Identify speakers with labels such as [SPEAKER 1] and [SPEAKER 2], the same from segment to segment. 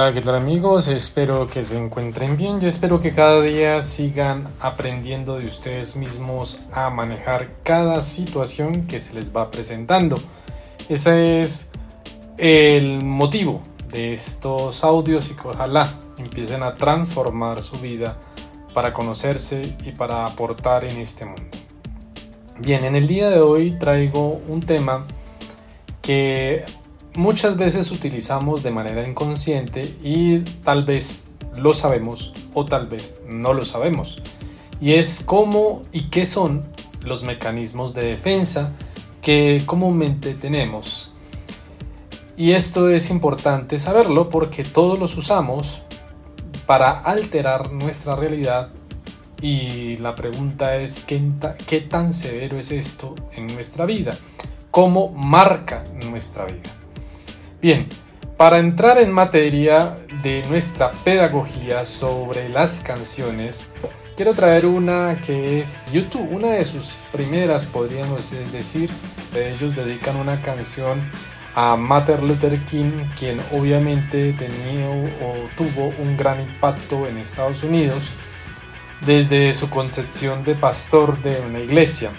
[SPEAKER 1] Hola, ¿qué tal amigos? Espero que se encuentren bien y espero que cada día sigan aprendiendo de ustedes mismos a manejar cada situación que se les va presentando. Ese es el motivo de estos audios y que ojalá empiecen a transformar su vida para conocerse y para aportar en este mundo. Bien, en el día de hoy traigo un tema que muchas veces utilizamos de manera inconsciente y tal vez lo sabemos o tal vez no lo sabemos. Y es cómo y qué son los mecanismos de defensa que comúnmente tenemos. Y esto es importante saberlo porque todos los usamos para alterar nuestra realidad y la pregunta es ¿qué, qué tan severo es esto en nuestra vida? ¿Cómo marca nuestra vida? Bien, para entrar en materia de nuestra pedagogía sobre las canciones, quiero traer una que es YouTube, una de sus primeras, podríamos decir. Ellos dedican una canción a Martin Luther King, quien obviamente tenía o tuvo un gran impacto en Estados Unidos desde su concepción de pastor de una iglesia.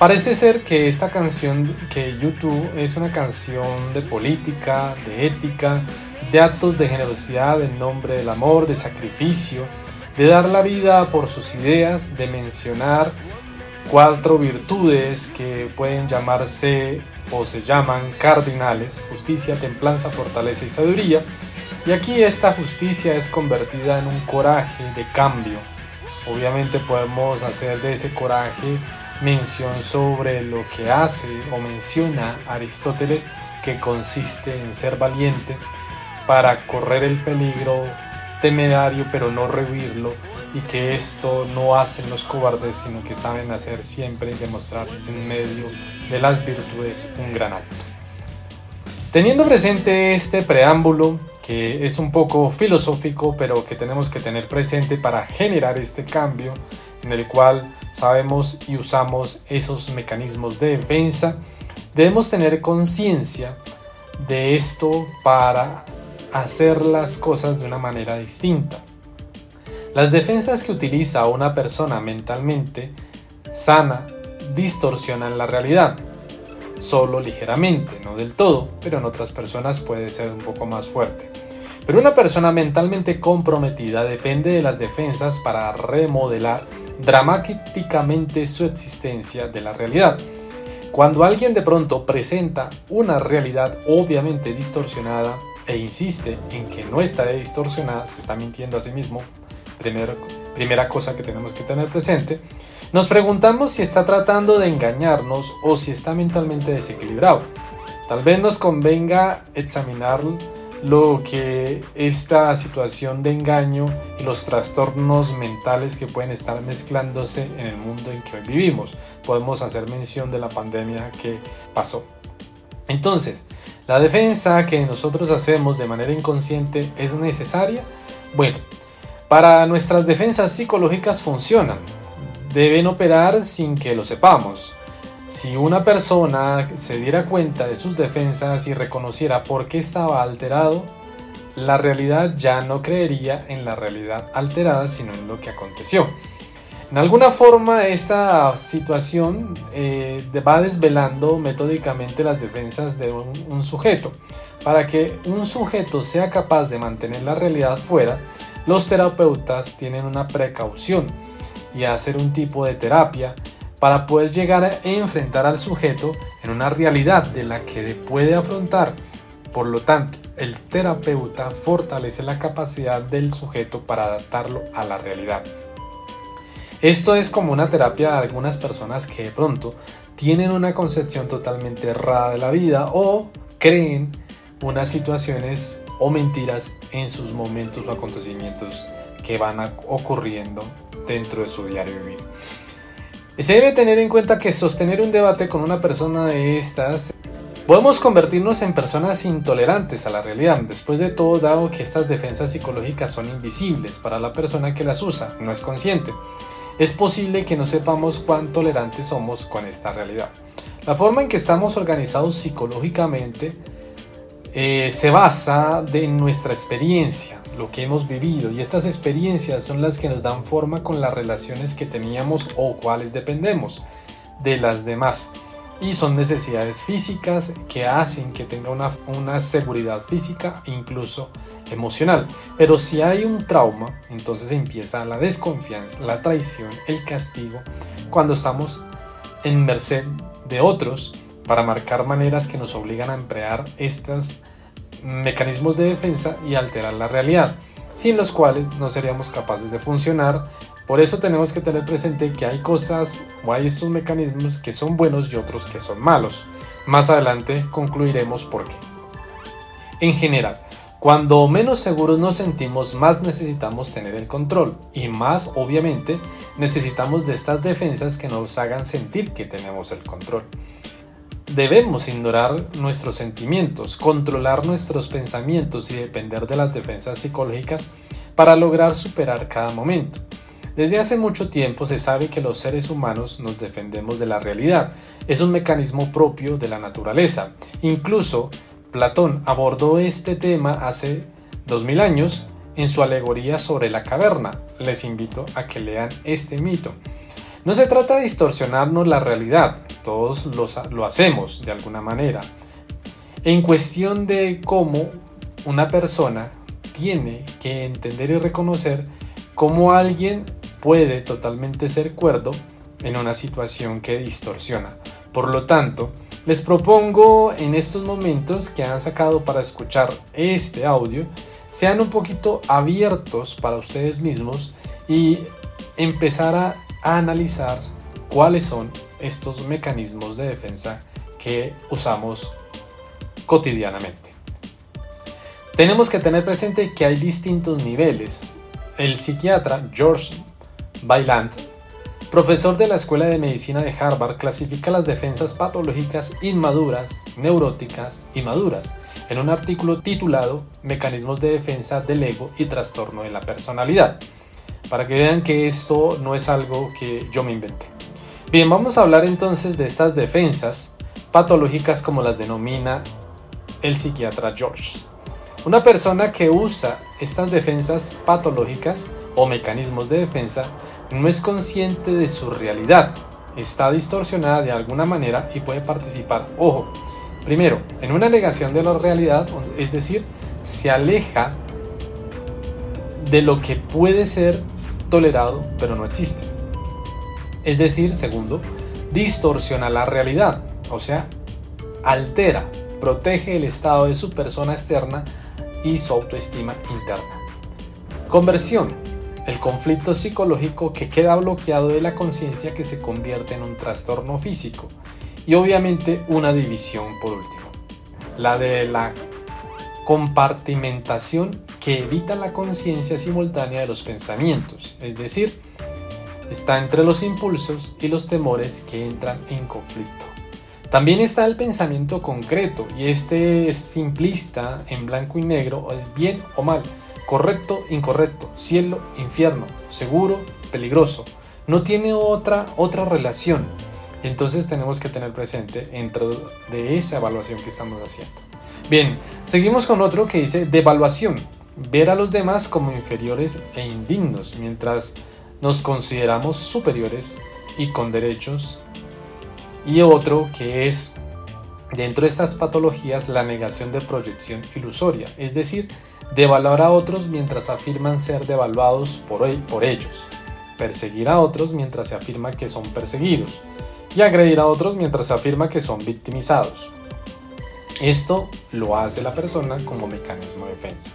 [SPEAKER 1] Parece ser que esta canción que YouTube es una canción de política, de ética, de actos de generosidad en nombre del amor, de sacrificio, de dar la vida por sus ideas, de mencionar cuatro virtudes que pueden llamarse o se llaman cardinales, justicia, templanza, fortaleza y sabiduría. Y aquí esta justicia es convertida en un coraje de cambio. Obviamente podemos hacer de ese coraje mención sobre lo que hace o menciona Aristóteles que consiste en ser valiente para correr el peligro temerario pero no rehuirlo y que esto no hacen los cobardes sino que saben hacer siempre y demostrar en medio de las virtudes un gran acto. Teniendo presente este preámbulo que es un poco filosófico pero que tenemos que tener presente para generar este cambio en el cual sabemos y usamos esos mecanismos de defensa, debemos tener conciencia de esto para hacer las cosas de una manera distinta. Las defensas que utiliza una persona mentalmente sana distorsionan la realidad, solo ligeramente, no del todo, pero en otras personas puede ser un poco más fuerte. Pero una persona mentalmente comprometida depende de las defensas para remodelar dramáticamente su existencia de la realidad. Cuando alguien de pronto presenta una realidad obviamente distorsionada e insiste en que no está distorsionada, se está mintiendo a sí mismo, primera cosa que tenemos que tener presente, nos preguntamos si está tratando de engañarnos o si está mentalmente desequilibrado. Tal vez nos convenga examinar lo que esta situación de engaño y los trastornos mentales que pueden estar mezclándose en el mundo en que hoy vivimos. Podemos hacer mención de la pandemia que pasó. Entonces, ¿la defensa que nosotros hacemos de manera inconsciente es necesaria? Bueno, para nuestras defensas psicológicas funcionan. Deben operar sin que lo sepamos. Si una persona se diera cuenta de sus defensas y reconociera por qué estaba alterado, la realidad ya no creería en la realidad alterada, sino en lo que aconteció. En alguna forma, esta situación eh, va desvelando metódicamente las defensas de un sujeto. Para que un sujeto sea capaz de mantener la realidad fuera, los terapeutas tienen una precaución y hacer un tipo de terapia para poder llegar a enfrentar al sujeto en una realidad de la que puede afrontar. Por lo tanto, el terapeuta fortalece la capacidad del sujeto para adaptarlo a la realidad. Esto es como una terapia de algunas personas que de pronto tienen una concepción totalmente errada de la vida o creen unas situaciones o mentiras en sus momentos o acontecimientos que van ocurriendo dentro de su diario vivir. Se debe tener en cuenta que sostener un debate con una persona de estas podemos convertirnos en personas intolerantes a la realidad. Después de todo, dado que estas defensas psicológicas son invisibles para la persona que las usa, no es consciente, es posible que no sepamos cuán tolerantes somos con esta realidad. La forma en que estamos organizados psicológicamente eh, se basa en nuestra experiencia, lo que hemos vivido y estas experiencias son las que nos dan forma con las relaciones que teníamos o cuales dependemos de las demás y son necesidades físicas que hacen que tenga una, una seguridad física e incluso emocional. Pero si hay un trauma, entonces empieza la desconfianza, la traición, el castigo, cuando estamos en merced de otros para marcar maneras que nos obligan a emplear estos mecanismos de defensa y alterar la realidad, sin los cuales no seríamos capaces de funcionar por eso tenemos que tener presente que hay cosas o hay estos mecanismos que son buenos y otros que son malos. Más adelante concluiremos por qué. En general, cuando menos seguros nos sentimos, más necesitamos tener el control y más, obviamente, necesitamos de estas defensas que nos hagan sentir que tenemos el control. Debemos ignorar nuestros sentimientos, controlar nuestros pensamientos y depender de las defensas psicológicas para lograr superar cada momento. Desde hace mucho tiempo se sabe que los seres humanos nos defendemos de la realidad. Es un mecanismo propio de la naturaleza. Incluso Platón abordó este tema hace 2000 años en su alegoría sobre la caverna. Les invito a que lean este mito. No se trata de distorsionarnos la realidad, todos lo hacemos de alguna manera. En cuestión de cómo una persona tiene que entender y reconocer cómo alguien puede totalmente ser cuerdo en una situación que distorsiona. Por lo tanto, les propongo en estos momentos que han sacado para escuchar este audio, sean un poquito abiertos para ustedes mismos y empezar a, analizar cuáles son estos mecanismos de defensa que usamos cotidianamente. Tenemos que tener presente que hay distintos niveles. El psiquiatra George Bailant, profesor de la Escuela de Medicina de Harvard, clasifica las defensas patológicas inmaduras, neuróticas y maduras en un artículo titulado Mecanismos de defensa del ego y trastorno de la personalidad, para que vean que esto no es algo que yo me inventé. Bien, vamos a hablar entonces de estas defensas patológicas como las denomina el psiquiatra George. Una persona que usa estas defensas patológicas o mecanismos de defensa no es consciente de su realidad, está distorsionada de alguna manera y puede participar, ojo, primero, en una negación de la realidad, es decir, se aleja de lo que puede ser tolerado pero no existe. Es decir, segundo, distorsiona la realidad, o sea, altera, protege el estado de su persona externa y su autoestima interna. Conversión el conflicto psicológico que queda bloqueado de la conciencia que se convierte en un trastorno físico y obviamente una división por último, la de la compartimentación que evita la conciencia simultánea de los pensamientos, es decir, está entre los impulsos y los temores que entran en conflicto. También está el pensamiento concreto y este es simplista en blanco y negro, es bien o mal, correcto, incorrecto, cielo, infierno, seguro, peligroso. No tiene otra, otra relación. Entonces tenemos que tener presente dentro de esa evaluación que estamos haciendo. Bien, seguimos con otro que dice devaluación. Ver a los demás como inferiores e indignos, mientras nos consideramos superiores y con derechos. Y otro que es, dentro de estas patologías, la negación de proyección ilusoria, es decir, devaluar a otros mientras afirman ser devaluados por, por ellos, perseguir a otros mientras se afirma que son perseguidos y agredir a otros mientras se afirma que son victimizados. Esto lo hace la persona como mecanismo de defensa.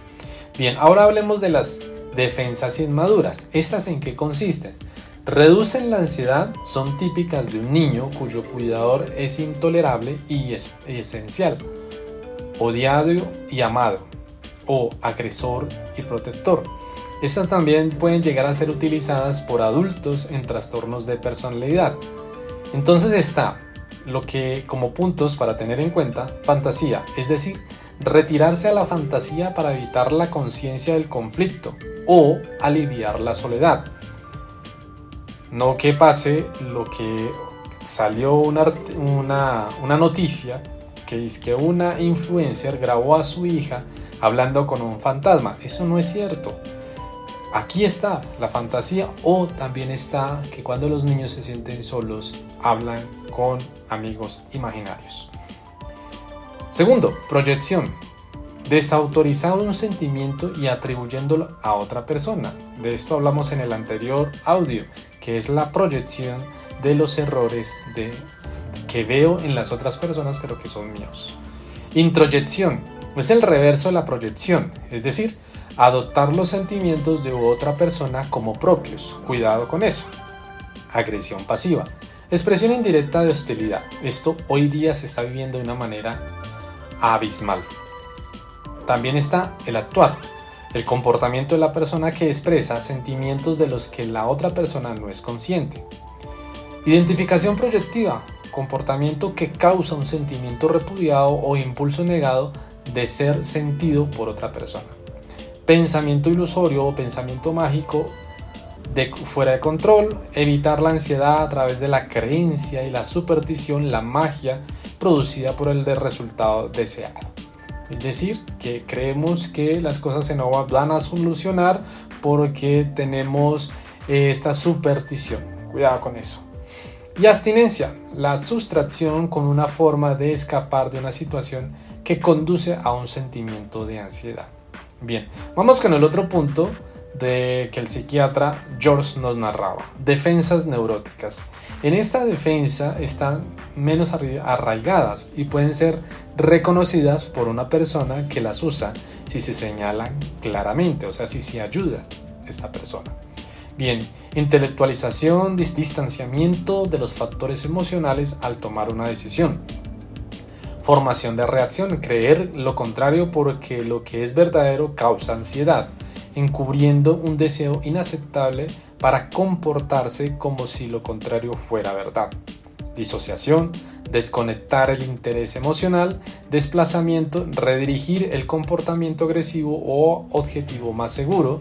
[SPEAKER 1] Bien, ahora hablemos de las defensas inmaduras. ¿Estas en qué consisten? Reducen la ansiedad, son típicas de un niño cuyo cuidador es intolerable y es esencial, odiado y amado o agresor y protector. Estas también pueden llegar a ser utilizadas por adultos en trastornos de personalidad. Entonces está lo que como puntos para tener en cuenta, fantasía, es decir, retirarse a la fantasía para evitar la conciencia del conflicto o aliviar la soledad. No que pase lo que salió una, una, una noticia que es que una influencer grabó a su hija hablando con un fantasma. Eso no es cierto. Aquí está la fantasía o también está que cuando los niños se sienten solos hablan con amigos imaginarios. Segundo, proyección. Desautorizar un sentimiento y atribuyéndolo a otra persona. De esto hablamos en el anterior audio, que es la proyección de los errores que veo en las otras personas pero que son míos. Introyección es el reverso de la proyección, es decir, adoptar los sentimientos de otra persona como propios. Cuidado con eso. Agresión pasiva. Expresión indirecta de hostilidad. Esto hoy día se está viviendo de una manera abismal. También está el actuar, el comportamiento de la persona que expresa sentimientos de los que la otra persona no es consciente. Identificación proyectiva, comportamiento que causa un sentimiento repudiado o impulso negado de ser sentido por otra persona. Pensamiento ilusorio o pensamiento mágico de fuera de control, evitar la ansiedad a través de la creencia y la superstición, la magia producida por el de resultado deseado. Es decir, que creemos que las cosas se nos van a solucionar porque tenemos eh, esta superstición. Cuidado con eso. Y abstinencia, la sustracción con una forma de escapar de una situación que conduce a un sentimiento de ansiedad. Bien, vamos con el otro punto de que el psiquiatra George nos narraba, defensas neuróticas. En esta defensa están menos arraigadas y pueden ser reconocidas por una persona que las usa si se señalan claramente, o sea, si se ayuda esta persona. Bien, intelectualización, distanciamiento de los factores emocionales al tomar una decisión. Formación de reacción, creer lo contrario porque lo que es verdadero causa ansiedad, encubriendo un deseo inaceptable para comportarse como si lo contrario fuera verdad. Disociación, desconectar el interés emocional, desplazamiento, redirigir el comportamiento agresivo o objetivo más seguro,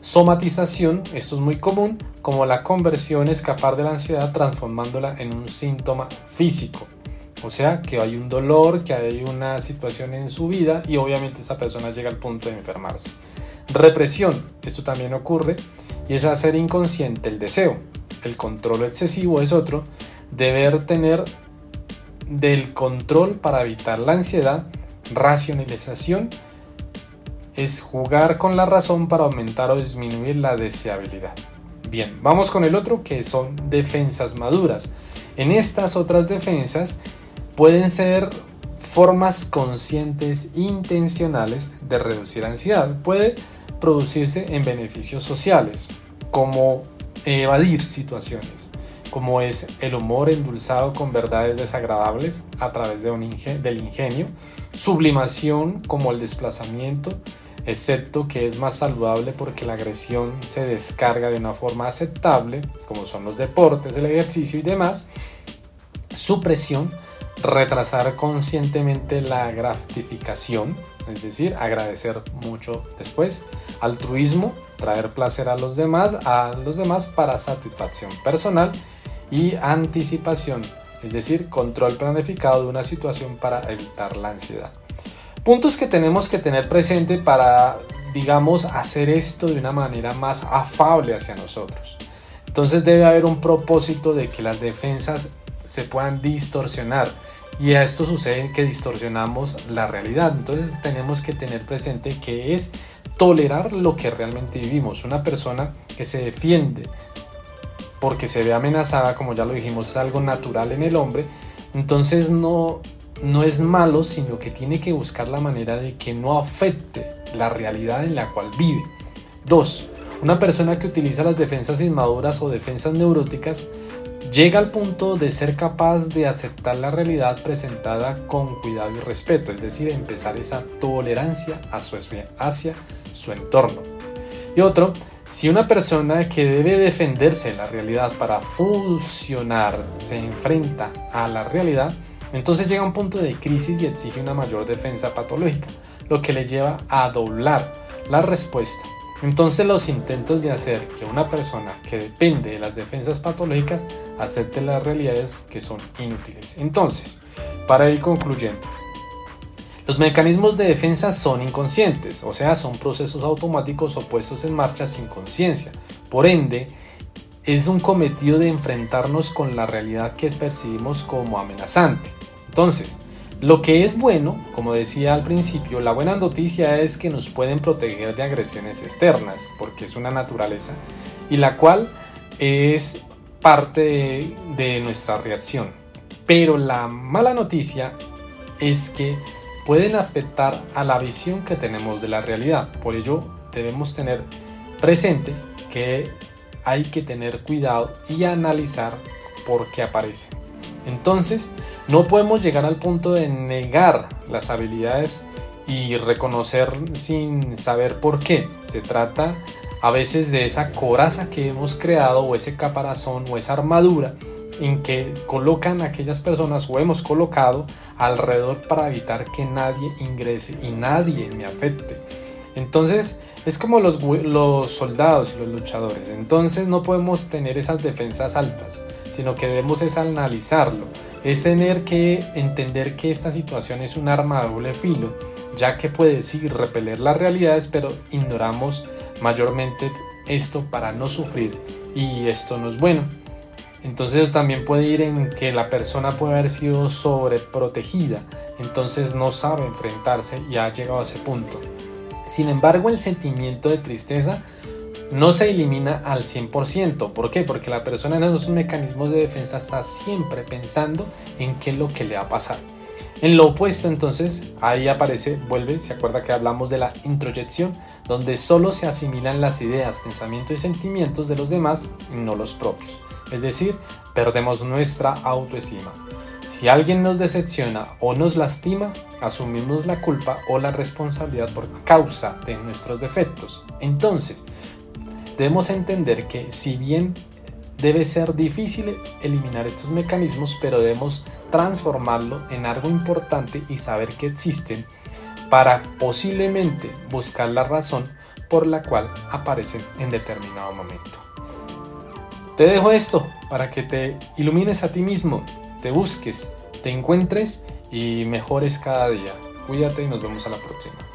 [SPEAKER 1] somatización, esto es muy común, como la conversión, escapar de la ansiedad transformándola en un síntoma físico. O sea, que hay un dolor, que hay una situación en su vida y obviamente esa persona llega al punto de enfermarse. Represión, esto también ocurre y es hacer inconsciente el deseo. El control excesivo es otro, deber tener del control para evitar la ansiedad, racionalización es jugar con la razón para aumentar o disminuir la deseabilidad. Bien, vamos con el otro que son defensas maduras. En estas otras defensas pueden ser formas conscientes intencionales de reducir ansiedad. Puede producirse en beneficios sociales, como evadir situaciones, como es el humor endulzado con verdades desagradables a través del ingenio, sublimación como el desplazamiento, excepto que es más saludable porque la agresión se descarga de una forma aceptable, como son los deportes, el ejercicio y demás, supresión, retrasar conscientemente la gratificación, es decir, agradecer mucho después, altruismo, traer placer a los demás, a los demás para satisfacción personal y anticipación, es decir, control planificado de una situación para evitar la ansiedad. Puntos que tenemos que tener presente para, digamos, hacer esto de una manera más afable hacia nosotros. Entonces debe haber un propósito de que las defensas se puedan distorsionar. Y a esto sucede que distorsionamos la realidad. Entonces tenemos que tener presente que es tolerar lo que realmente vivimos. Una persona que se defiende porque se ve amenazada, como ya lo dijimos, es algo natural en el hombre. Entonces no, no es malo, sino que tiene que buscar la manera de que no afecte la realidad en la cual vive. Dos, una persona que utiliza las defensas inmaduras o defensas neuróticas llega al punto de ser capaz de aceptar la realidad presentada con cuidado y respeto, es decir, empezar esa tolerancia hacia su entorno. Y otro, si una persona que debe defenderse de la realidad para funcionar se enfrenta a la realidad, entonces llega a un punto de crisis y exige una mayor defensa patológica, lo que le lleva a doblar la respuesta entonces los intentos de hacer que una persona que depende de las defensas patológicas acepte las realidades que son inútiles. Entonces, para ir concluyendo, Los mecanismos de defensa son inconscientes, o sea, son procesos automáticos o puestos en marcha sin conciencia. Por ende, es un cometido de enfrentarnos con la realidad que percibimos como amenazante. Entonces, lo que es bueno, como decía al principio, la buena noticia es que nos pueden proteger de agresiones externas, porque es una naturaleza, y la cual es parte de, nuestra reacción. Pero la mala noticia es que pueden afectar a la visión que tenemos de la realidad. Por ello debemos tener presente que hay que tener cuidado y analizar por qué aparecen. Entonces, no podemos llegar al punto de negar las habilidades y reconocer sin saber por qué. Se trata a veces de esa coraza que hemos creado o ese caparazón o esa armadura en que colocan aquellas personas o hemos colocado alrededor para evitar que nadie ingrese y nadie me afecte. Entonces es como los, los soldados y los luchadores. Entonces no podemos tener esas defensas altas, sino que debemos es analizarlo. Es tener que entender que esta situación es un arma de doble filo, ya que puede sí repeler las realidades, pero ignoramos mayormente esto para no sufrir y esto no es bueno. Entonces también puede ir en que la persona puede haber sido sobreprotegida, entonces no sabe enfrentarse y ha llegado a ese punto. Sin embargo, el sentimiento de tristeza no se elimina al 100%. ¿Por qué? Porque la persona en esos mecanismos de defensa está siempre pensando en qué es lo que le va a pasar. En lo opuesto, entonces, ahí aparece, vuelve, se acuerda que hablamos de la introyección, donde solo se asimilan las ideas, pensamientos y sentimientos de los demás y no los propios. Es decir, perdemos nuestra autoestima. Si alguien nos decepciona o nos lastima, asumimos la culpa o la responsabilidad por causa de nuestros defectos. Entonces, debemos entender que si bien debe ser difícil eliminar estos mecanismos, pero debemos transformarlo en algo importante y saber que existen para posiblemente buscar la razón por la cual aparecen en determinado momento. Te dejo esto para que te ilumines a ti mismo te busques, te encuentres y mejores cada día. Cuídate y nos vemos a la próxima.